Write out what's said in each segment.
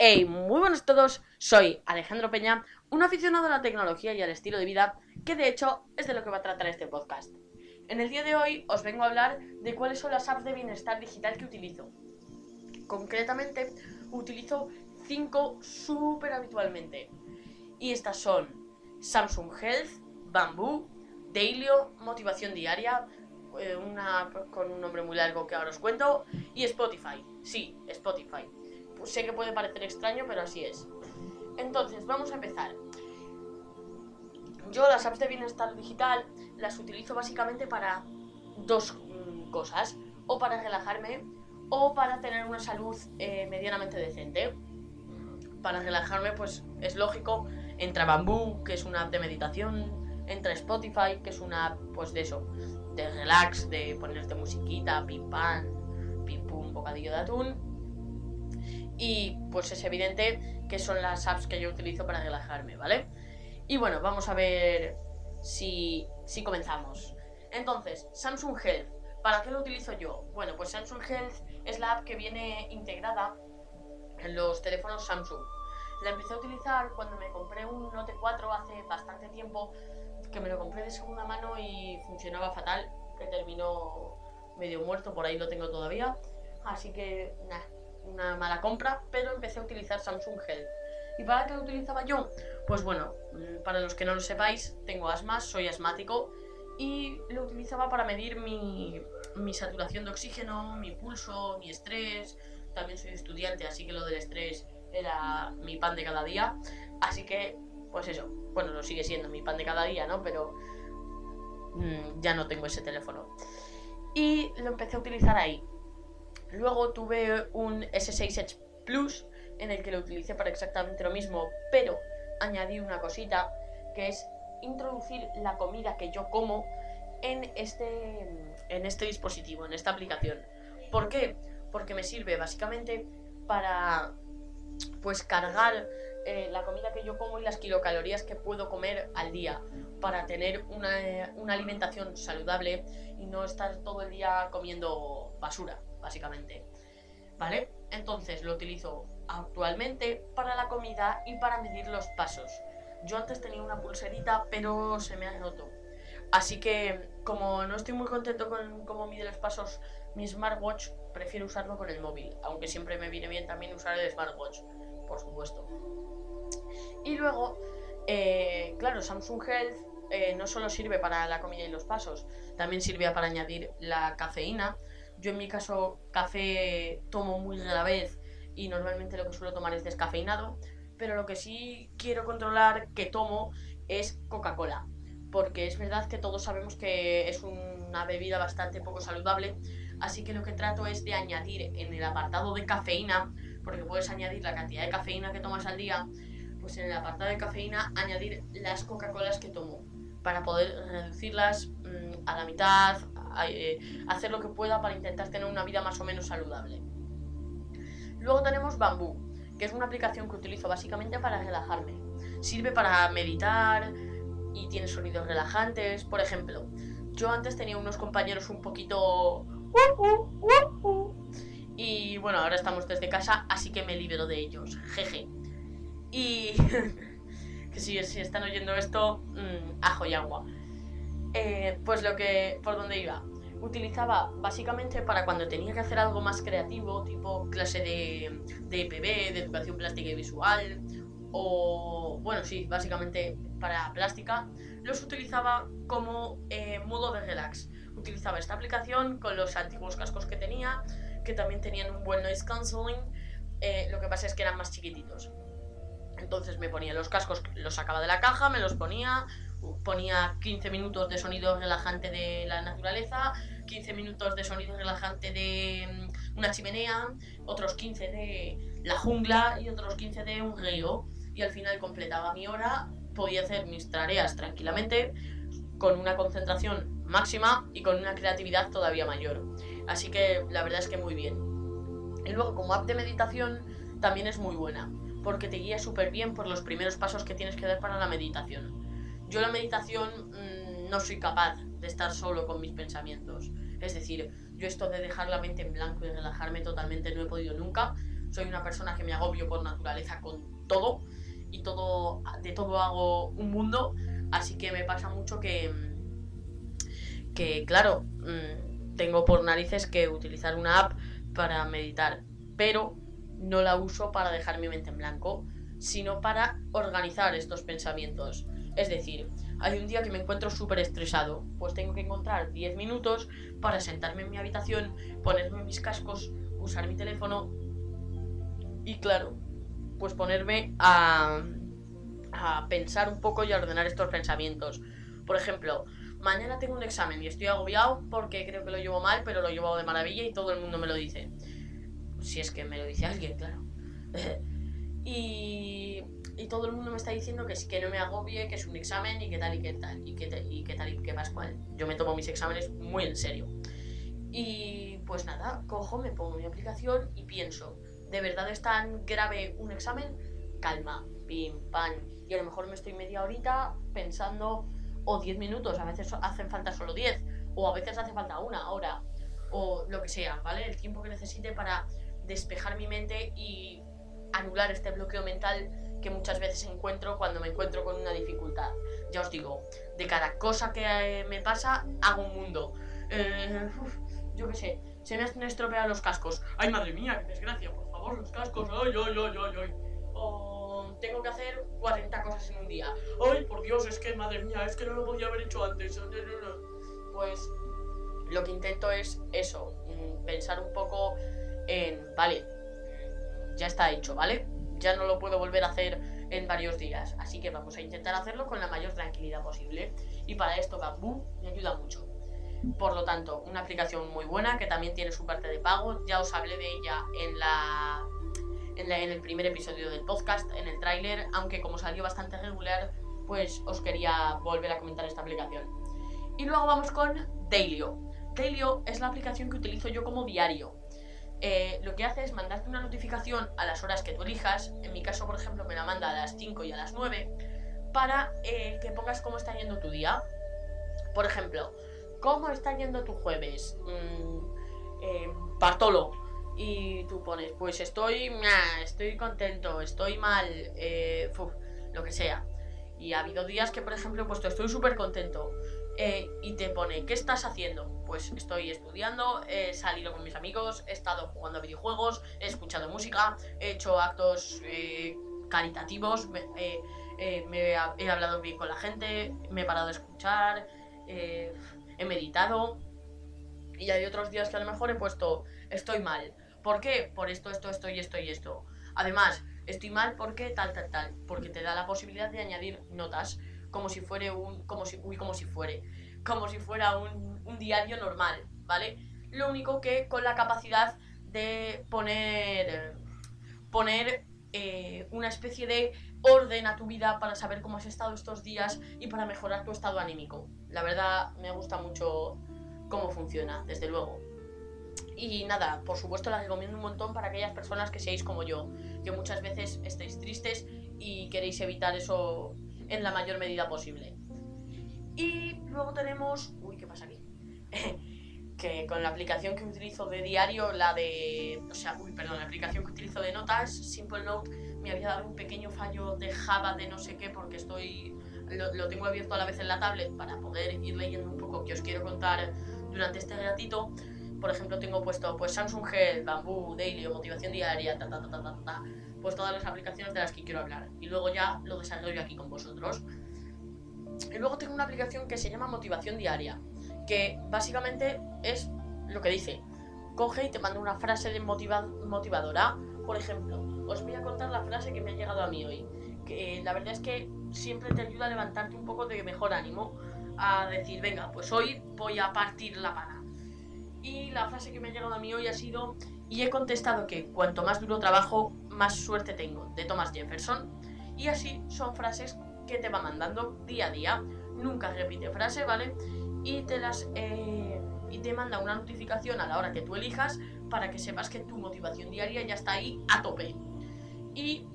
Hey, muy buenos a todos, soy Alejandro Peña, un aficionado a la tecnología y al estilo de vida, que de hecho es de lo que va a tratar este podcast. En el día de hoy os vengo a hablar de cuáles son las apps de bienestar digital que utilizo. Concretamente, utilizo 5 súper habitualmente. Y estas son Samsung Health, Bamboo, Dailyo, Motivación Diaria, eh, una con un nombre muy largo que ahora os cuento, y Spotify. Sí, Spotify. Sé que puede parecer extraño, pero así es. Entonces, vamos a empezar. Yo las apps de bienestar digital las utilizo básicamente para dos mm, cosas. O para relajarme o para tener una salud eh, medianamente decente. Para relajarme, pues es lógico, entra Bamboo, que es una app de meditación, entra Spotify, que es una app, pues de eso, de relax, de ponerte musiquita, pim pam, pim pum, bocadillo de atún. Y pues es evidente que son las apps que yo utilizo para relajarme, ¿vale? Y bueno, vamos a ver si, si comenzamos. Entonces, Samsung Health. ¿Para qué lo utilizo yo? Bueno, pues Samsung Health es la app que viene integrada en los teléfonos Samsung. La empecé a utilizar cuando me compré un Note 4 hace bastante tiempo que me lo compré de segunda mano y funcionaba fatal, que terminó medio muerto, por ahí lo tengo todavía. Así que, nada, una mala compra, pero empecé a utilizar Samsung Health. ¿Y para qué lo utilizaba yo? Pues bueno, mm, para los que no lo sepáis, tengo asma, soy asmático y lo utilizaba para medir mi, mi saturación de oxígeno, mi pulso, mi estrés. También soy estudiante, así que lo del estrés era mi pan de cada día. Así que, pues eso, bueno, lo sigue siendo mi pan de cada día, ¿no? Pero mmm, ya no tengo ese teléfono. Y lo empecé a utilizar ahí. Luego tuve un S6 Edge Plus en el que lo utilicé para exactamente lo mismo, pero añadí una cosita que es introducir la comida que yo como en este, en este dispositivo, en esta aplicación. ¿Por qué? Porque me sirve básicamente para pues cargar eh, la comida que yo como y las kilocalorías que puedo comer al día para tener una, una, alimentación saludable y no estar todo el día comiendo basura, básicamente. ¿Vale? Entonces lo utilizo actualmente para la comida y para medir los pasos. Yo antes tenía una pulserita, pero se me ha roto. Así que, como no estoy muy contento con cómo mide los pasos mi smartwatch, prefiero usarlo con el móvil. Aunque siempre me viene bien también usar el smartwatch, por supuesto. Y luego, eh, claro, Samsung Health eh, no solo sirve para la comida y los pasos, también sirve para añadir la cafeína. Yo en mi caso café tomo muy rara vez y normalmente lo que suelo tomar es descafeinado, pero lo que sí quiero controlar que tomo es Coca-Cola, porque es verdad que todos sabemos que es una bebida bastante poco saludable, así que lo que trato es de añadir en el apartado de cafeína, porque puedes añadir la cantidad de cafeína que tomas al día, pues en el apartado de cafeína añadir las Coca-Colas que tomo para poder reducirlas mmm, a la mitad, eh, hacer lo que pueda para intentar tener una vida más o menos saludable. Luego tenemos Bamboo, que es una aplicación que utilizo básicamente para relajarme. Sirve para meditar y tiene sonidos relajantes. Por ejemplo, yo antes tenía unos compañeros un poquito... Y bueno, ahora estamos desde casa, así que me libero de ellos. Jeje. Y que si, si, están oyendo esto, mmm, ajo y agua. Eh, pues lo que. por donde iba. Utilizaba básicamente para cuando tenía que hacer algo más creativo, tipo clase de, de EPB, de educación plástica y visual, o bueno, sí, básicamente para plástica, los utilizaba como eh, modo de relax. Utilizaba esta aplicación con los antiguos cascos que tenía, que también tenían un buen noise cancelling, eh, lo que pasa es que eran más chiquititos. Entonces me ponía los cascos, los sacaba de la caja, me los ponía, ponía 15 minutos de sonido relajante de la naturaleza, 15 minutos de sonido relajante de mm, una chimenea, otros 15 de la jungla y otros 15 de un río. Y al final completaba mi hora, podía hacer mis tareas tranquilamente, con una concentración máxima y con una creatividad todavía mayor. Así que la verdad es que muy bien. Y luego como app de meditación también es muy buena porque te guía súper bien por los primeros pasos que tienes que dar para la meditación. Yo la meditación mmm, no soy capaz de estar solo con mis pensamientos. Es decir, yo esto de dejar la mente en blanco y relajarme totalmente no he podido nunca. soy una persona que me agobio por naturaleza con todo y todo de todo hago un mundo, así que me pasa mucho que que claro, mm, tengo por narices que utilizar una app para meditar, pero no la uso para dejar mi mente en blanco, sino para organizar estos pensamientos. Es decir, hay un día que me encuentro súper estresado, pues tengo que encontrar 10 minutos para sentarme en mi habitación, ponerme mis cascos, usar mi teléfono y claro, pues ponerme a, a pensar un poco y a ordenar estos pensamientos. Por ejemplo, mañana tengo un examen y estoy agobiado porque creo que lo llevo mal, pero lo llevo de maravilla y todo el mundo me lo dice. Si es que me lo dice alguien, claro. y, y, todo el mundo me está diciendo que, que no me agobie, que es un examen y que tal y que tal, y que, y que tal y que pascual. Yo me tomo mis exámenes muy en serio. Y pues nada, cojo, me pongo mi aplicación y pienso, ¿de verdad es tan grave un examen? Calma, pim, pam. Y a lo mejor me estoy media horita pensando o 10 minutos, a veces hacen falta solo 10, o a veces hace falta una hora, o lo que sea, ¿vale? El tiempo que necesite para despejar mi mente y anular este bloqueo mental que muchas veces encuentro cuando me encuentro con una dificultad. Ya os digo, de cada cosa que eh, me pasa, hago un mundo. Eh, yo qué sé, se me han estropeado los cascos. ¡Ay, madre mía, qué desgracia! Por favor, los cascos. ¡Ay, ay, ay, ay, ay! tengo que hacer 40 cosas en un día. ¡Ay, por Dios! Es que, madre mía, es que no lo podía haber hecho antes. Pues lo que intento es eso, mm, pensar un poco en, vale, ya está hecho, ¿vale? Ya no lo puedo volver a hacer en varios días. Así que vamos a intentar hacerlo con la mayor tranquilidad posible. Y para esto Bamboo me ayuda mucho. Por lo tanto, una aplicación muy buena que también tiene su parte de pago. Ya os hablé de ella en la en, el primer episodio del podcast, en el tráiler, aunque como salió bastante regular, pues os quería volver a comentar esta aplicación. Y luego vamos con Dailyo. Dailyo es la aplicación que utilizo yo como diario. Eh, lo que hace es mandarte una notificación a las horas que tú elijas. En mi caso, por ejemplo, me la manda a las 5 y a las 9 para eh, que pongas cómo está yendo tu día. Por ejemplo, ¿cómo está yendo tu jueves? Mm, eh, y tú pones, pues estoy, estoy contento, estoy mal, lo que sea. Y ha habido días que, por ejemplo, he puesto, estoy súper contento. Eh, y te pone, ¿qué estás haciendo? Pues estoy estudiando, he salido con mis amigos, he estado jugando videojuegos, he escuchado música, he hecho actos eh, caritativos, me, he, hablado bien con la gente, me he parado a escuchar, he meditado. Y hay otros días que a lo mejor he puesto, estoy mal, ¿Por qué? Por esto, esto, esto y esto y esto. Además, estoy mal porque tal, tal, tal. Porque te da la posibilidad de añadir notas como si fuera un. como si. Uy, como si fuere. Como si fuera un, un diario normal, ¿vale? Lo único que con la capacidad de poner. poner eh, una especie de orden a tu vida para saber cómo has estado estos días y para mejorar tu estado anímico. La verdad me gusta mucho cómo funciona, desde luego. Y nada, por supuesto la recomiendo un montón para aquellas personas que seáis como yo, que muchas veces estáis tristes y queréis evitar eso en la mayor medida posible. Y luego tenemos... Uy, ¿qué pasa aquí? que con la aplicación que utilizo de diario, la de... O sea, uy, perdón, la aplicación que utilizo de notas, Simple Note, me había dado un pequeño fallo de Java de no sé qué porque estoy... Lo, lo tengo abierto a la vez en la tablet para poder ir leyendo un poco que os quiero contar durante este ratito por ejemplo, tengo puesto pues Samsung Health, Bamboo, Daily o Motivación Diaria, ta, ta, ta, ta, ta, pues todas las aplicaciones de las que quiero hablar. Y luego ya lo desarrollo aquí con vosotros. Y luego tengo una aplicación que se llama Motivación Diaria, que básicamente es lo que dice. Coge y te manda una frase de motivadora. Por ejemplo, os voy a contar la frase que me ha llegado a mí hoy. Que la verdad es que siempre te ayuda a levantarte un poco de mejor ánimo. A decir, venga, pues hoy voy a partir la pana y la frase que me ha llegado a mí hoy ha sido, y he contestado que cuanto más duro trabajo, más suerte tengo, de Thomas Jefferson. Y así son frases que te va mandando día a día. Nunca repite frase, ¿vale? Y te las... Eh, y te manda una notificación a la hora que tú elijas para que sepas que tu motivación diaria ya está ahí a tope. Y,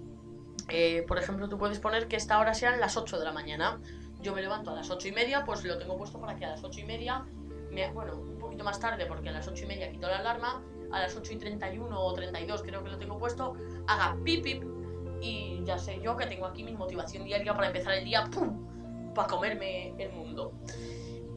eh, por ejemplo, tú puedes poner que esta hora sean las 8 de la mañana. Yo me levanto a las 8 y media, pues lo tengo puesto para que a las 8 y media, me, bueno, más tarde porque a las 8 y media quito la alarma, a las 8 y 31 o 32, creo que lo tengo puesto, haga pip pip y ya sé yo que tengo aquí mi motivación diaria para empezar el día, ¡pum! Para comerme el mundo.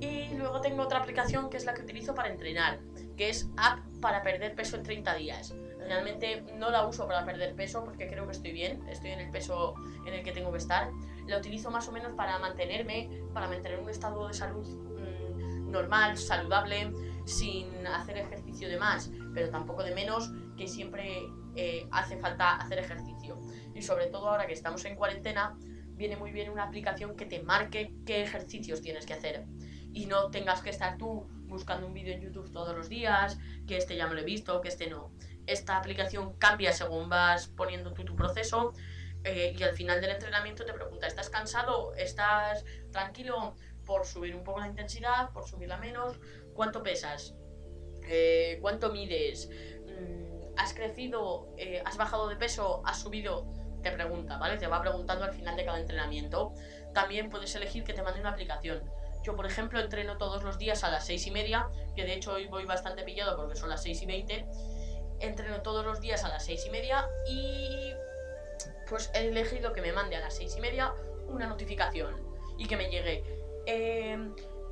Y luego tengo otra aplicación que es la que utilizo para entrenar, que es App para perder peso en 30 días. Realmente no la uso para perder peso porque creo que estoy bien, estoy en el peso en el que tengo que estar. La utilizo más o menos para mantenerme, para mantener un estado de salud mmm, normal, saludable, sin hacer ejercicio de más, pero tampoco de menos, que siempre eh, hace falta hacer ejercicio. Y sobre todo ahora que estamos en cuarentena, viene muy bien una aplicación que te marque qué ejercicios tienes que hacer y no tengas que estar tú buscando un vídeo en YouTube todos los días, que este ya me lo he visto, que este no. Esta aplicación cambia según vas poniendo tú tu proceso eh, y al final del entrenamiento te pregunta, ¿estás cansado? ¿Estás tranquilo por subir un poco la intensidad, por subirla menos? ¿Cuánto pesas? Eh, ¿Cuánto mides? Mm, ¿Has crecido? Eh, ¿Has bajado de peso? ¿Has subido? Te pregunta, ¿vale? Te va preguntando al final de cada entrenamiento. También puedes elegir que te mande una aplicación. Yo, por ejemplo, entreno todos los días a las 6 y media, que de hecho hoy voy bastante pillado porque son las 6 y 20. Entreno todos los días a las 6 y media y pues he elegido que me mande a las 6 y media una notificación y que me llegue. Eh,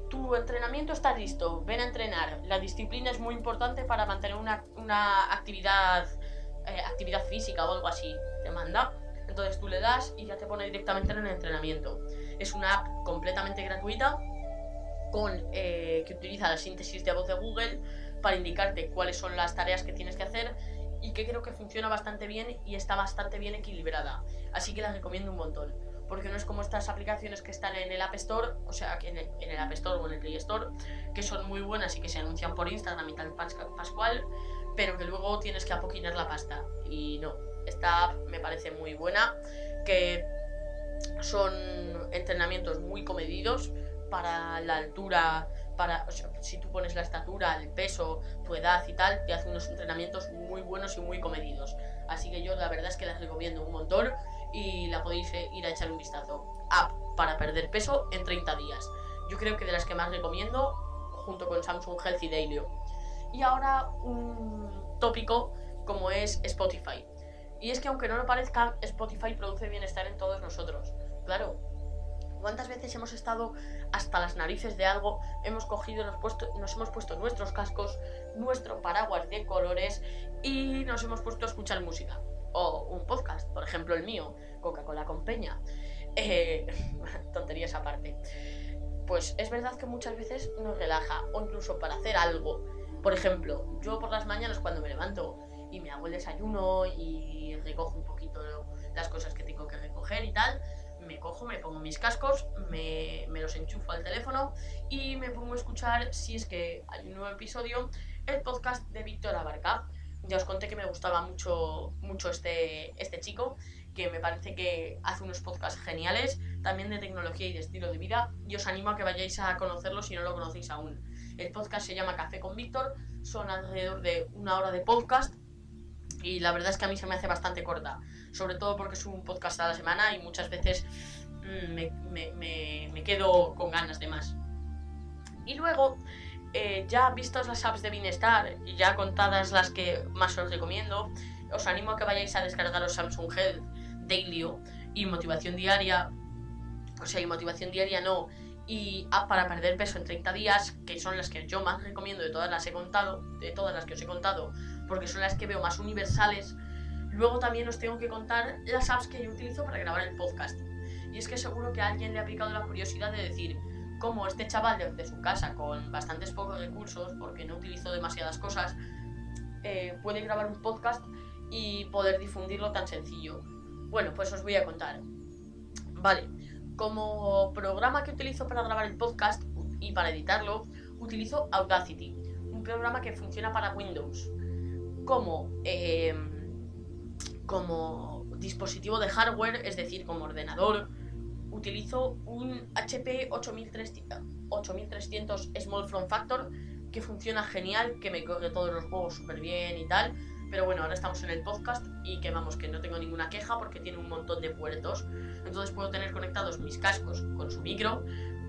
tu entrenamiento está listo, ven a entrenar. La disciplina es muy importante para mantener una, una actividad, eh, actividad física o algo así. Te manda. Entonces tú le das y ya te pone directamente en el entrenamiento. Es una app completamente gratuita eh, que utiliza la síntesis de voz de Google para indicarte cuáles son las tareas que tienes que hacer y que creo que funciona bastante bien y está bastante bien equilibrada. Así que la recomiendo un montón. Porque no es como estas aplicaciones que están en el App Store, o sea, en el, App Store o en el Play Store, que son muy buenas y que se anuncian por Instagram y tal pascual, pero que luego tienes que apoquinar la pasta. Y no, esta app me parece muy buena, que son entrenamientos muy comedidos, para la altura, para si tú pones la estatura, el peso, tu edad y tal, te hace unos entrenamientos muy buenos y muy comedidos. Así que yo la verdad es que las recomiendo un montón y la podéis ir a echar un vistazo. App para perder peso en 30 días. Yo creo que de las que más recomiendo, junto con Samsung Health y Dailyo. Y ahora un tópico como es Spotify. Y es que aunque no lo parezca, Spotify produce bienestar en todos nosotros. Claro, ¿Cuántas veces hemos estado hasta las narices de algo? Hemos cogido, nos, puesto, nos hemos puesto nuestros cascos, nuestro paraguas de colores y nos hemos puesto a escuchar música. O un podcast, por ejemplo el mío, Coca-Cola con Peña. Eh, tonterías aparte. Pues es verdad que muchas veces nos relaja, o incluso para hacer algo. Por ejemplo, yo por las mañanas cuando me levanto y me hago el desayuno y recojo un poquito las cosas que tengo que recoger y tal, me cojo, me pongo mis cascos, me, los enchufo al teléfono y me pongo a escuchar, si es que hay un nuevo episodio, el podcast de Víctor Abarca. Ya os conté que me gustaba mucho, mucho este, este chico, que me parece que hace unos podcasts geniales, también de tecnología y de estilo de vida, y os animo a que vayáis a conocerlo si no lo conocéis aún. El podcast se llama Café con Víctor, son alrededor de una hora de podcast, y la verdad es que a mí se me hace bastante corta sobre todo porque es un podcast a la semana y muchas veces mm, me, quedo con ganas de más. Y luego, eh, ya vistas las apps de bienestar y ya contadas las que más os recomiendo, os animo a que vayáis a descargaros Samsung Health Daily y Motivación Diaria, o sea, y Motivación Diaria no, y App para perder peso en 30 días, que son las que yo más recomiendo de todas las he contado, de todas las que os he contado, porque son las que veo más universales Luego también os tengo que contar las apps que yo utilizo para grabar el podcast. Y es que seguro que a alguien le ha picado la curiosidad de decir cómo este chaval desde su casa, con bastantes pocos recursos, porque no utilizo demasiadas cosas, eh, puede grabar un podcast y poder difundirlo tan sencillo. Bueno, pues os voy a contar. Vale, como programa que utilizo para grabar el podcast y para editarlo, utilizo Audacity, un programa que funciona para Windows. Como eh, como dispositivo de hardware, es decir, como ordenador, utilizo un HP 8300, Small Form Factor que funciona genial, que me corre todos los juegos súper bien y tal. Pero bueno, ahora estamos en el podcast y que vamos, que no tengo ninguna queja porque tiene un montón de puertos. Entonces puedo tener conectados mis cascos con su micro,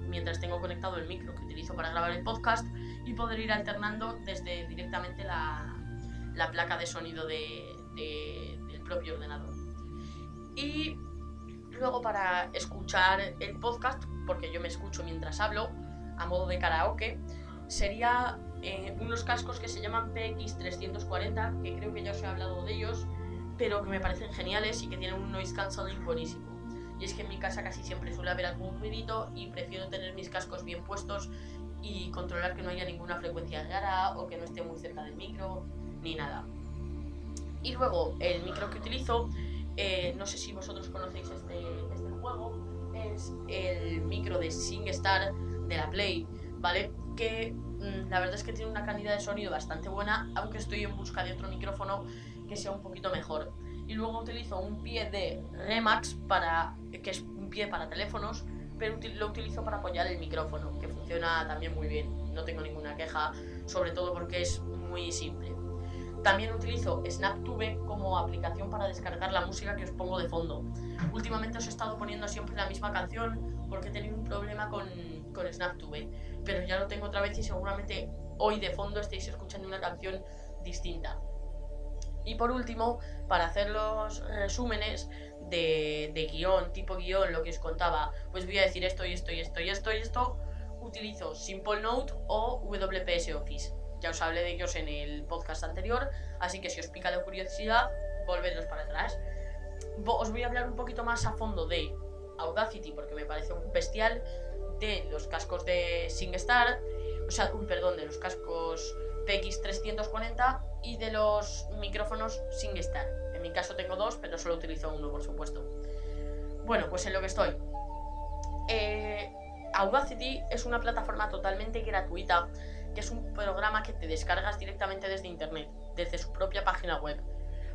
mientras tengo conectado el micro que utilizo para grabar el podcast y poder ir alternando desde directamente la, la placa de sonido de, de- del propio ordenador. Y luego para escuchar el podcast, porque yo me escucho mientras hablo, a modo de karaoke, sería eh, unos cascos que se llaman PX340, que creo que ya os he hablado de ellos, pero que me parecen geniales y que tienen un noise cancelling buenísimo. Y es que en mi casa casi siempre suele haber algún ruidito y prefiero tener mis cascos bien puestos y controlar que no haya ninguna frecuencia rara o que no esté muy cerca del micro ni nada. Y luego el micro que utilizo, eh, no sé si vosotros conocéis este, este juego, es el micro de SingStar de la Play, ¿vale? Que mm, la verdad es que tiene una calidad de sonido bastante buena, aunque estoy en busca de otro micrófono que sea un poquito mejor. Y luego utilizo un pie de Remax para que es un pie para teléfonos, pero lo utilizo para apoyar el micrófono, que funciona también muy bien. No tengo ninguna queja, sobre todo porque es muy simple. También utilizo SnapTube como aplicación para descargar la música que os pongo de fondo. Últimamente os he estado poniendo siempre la misma canción porque he un problema con, con SnapTube, pero ya lo tengo otra vez y seguramente hoy de fondo estéis escuchando una canción distinta. Y por último, para hacer los resúmenes de, de guion, tipo guion, lo que os contaba, pues voy a decir esto y esto y esto y esto y esto, utilizo Simple Note o WPS Office. Ya os hablé de ellos en el podcast anterior, así que si os pica la curiosidad, volvedlos para atrás. Os voy a hablar un poquito más a fondo de Audacity, porque me parece un bestial, de los cascos de SingStar, o sea, uy, perdón, de los cascos PX340 y de los micrófonos SingStar. En mi caso tengo dos, pero solo utilizo uno, por supuesto. Bueno, pues en lo que estoy. Eh, Audacity es una plataforma totalmente gratuita, que es un programa que te descargas directamente desde internet, desde su propia página web.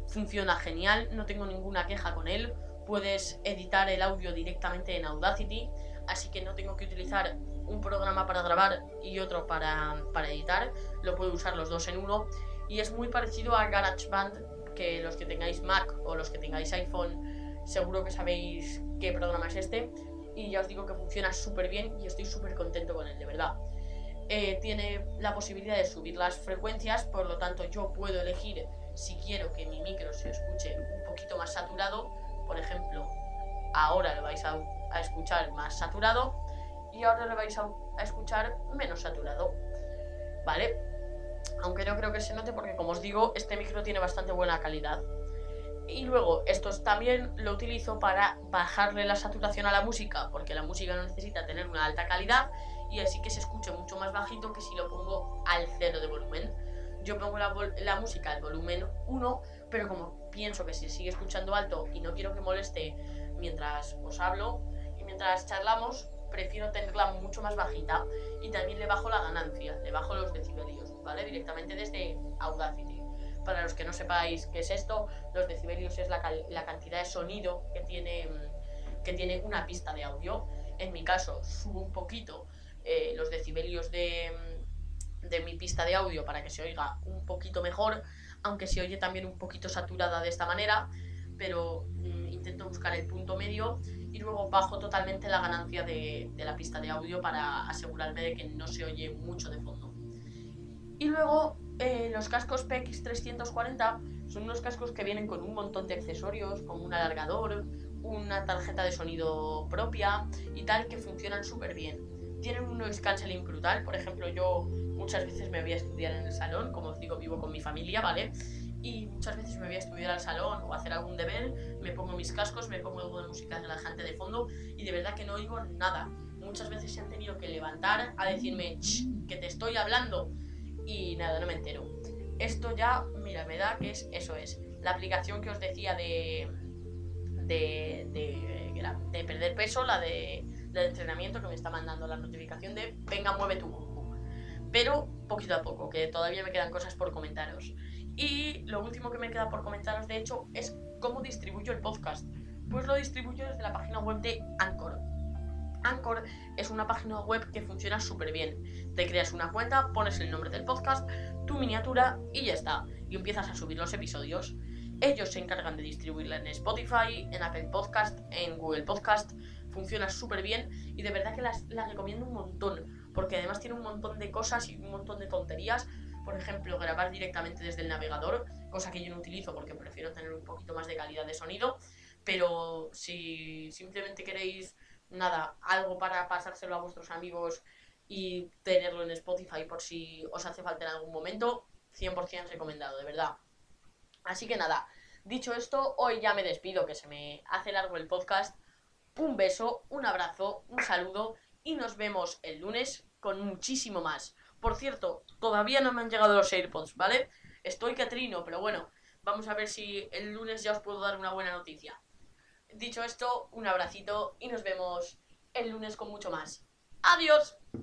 Funciona genial, no tengo ninguna queja con él. Puedes editar el audio directamente en Audacity, así que no tengo que utilizar un programa para grabar y otro para, para editar. Lo puedo usar los dos en uno. Y es muy parecido a GarageBand, que los que tengáis Mac o los que tengáis iPhone, seguro que sabéis qué programa es este. Y ya os digo que funciona súper bien y estoy súper contento con él, de verdad. Eh, tiene la posibilidad de subir las frecuencias, por lo tanto yo puedo elegir si quiero que mi micro se escuche un poquito más saturado. Por ejemplo, ahora lo vais a, escuchar más saturado y ahora lo vais a, a escuchar menos saturado. ¿Vale? Aunque no creo que se note porque como os digo, este micro tiene bastante buena calidad. Y luego, esto también lo utilizo para bajarle la saturación a la música, porque la música no necesita tener una alta calidad y así que se escuche mucho más bajito que si lo pongo al cero de volumen. Yo pongo la, la música al volumen 1, pero como pienso que se sigue escuchando alto y no quiero que moleste mientras os hablo y mientras charlamos, prefiero tenerla mucho más bajita y también le bajo la ganancia, le bajo los decibelios, ¿vale? Directamente desde Audacity. Para los que no sepáis qué es esto, los decibelios es la, la cantidad de sonido que tiene, que tiene una pista de audio. En mi caso, subo un poquito eh, los decibelios de, de mi pista de audio para que se oiga un poquito mejor, aunque se oye también un poquito saturada de esta manera, pero mm, intento buscar el punto medio y luego bajo totalmente la ganancia de, de la pista de audio para asegurarme de que no se oye mucho de fondo. Y luego eh, los cascos PX340 son unos cascos que vienen con un montón de accesorios, como un alargador, una tarjeta de sonido propia y tal, que funcionan súper bien. Tienen un noise brutal, por ejemplo, yo muchas veces me voy a estudiar en el salón, como os digo, vivo con mi familia, ¿vale? Y muchas veces me voy a estudiar al salón o a hacer algún deber, me pongo mis cascos, me pongo algo de música relajante de fondo y de verdad que no oigo nada. Muchas veces se han tenido que levantar a decirme, "Ch, que te estoy hablando y nada, no me entero. Esto ya, mira, me da que es eso es. La aplicación que os decía de de, de, de perder peso, la de, del entrenamiento que me está mandando la notificación de venga, mueve tu cucu. Pero poquito a poco, que todavía me quedan cosas por comentaros. Y lo último que me queda por comentaros, de hecho, es cómo distribuyo el podcast. Pues lo distribuyo desde la página web de Anchor. Anchor es una página web que funciona súper bien. Te creas una cuenta, pones el nombre del podcast, tu miniatura y ya está. Y empiezas a subir los episodios. Ellos se encargan de distribuirla en Spotify, en Apple Podcast, en Google Podcast. Funciona súper bien y de verdad que las, recomiendo un montón. Porque además tiene un montón de cosas y un montón de tonterías. por ejemplo, grabar directamente desde el navegador, cosa que yo no utilizo porque prefiero tener un poquito más de calidad de sonido. Pero si simplemente queréis, nada, algo para pasárselo a vuestros amigos y tenerlo en Spotify por si os hace falta en algún momento, 100% recomendado, de verdad. Así que nada, dicho esto, hoy ya me despido, que se me hace largo el podcast. Un beso, un abrazo, un saludo y nos vemos el lunes con muchísimo más. Por cierto, todavía no me han llegado los AirPods, ¿vale? Estoy que trino, pero bueno, vamos a ver si el lunes ya os puedo dar una buena noticia. Dicho esto, un abracito y nos vemos el lunes con mucho más. ¡Adiós!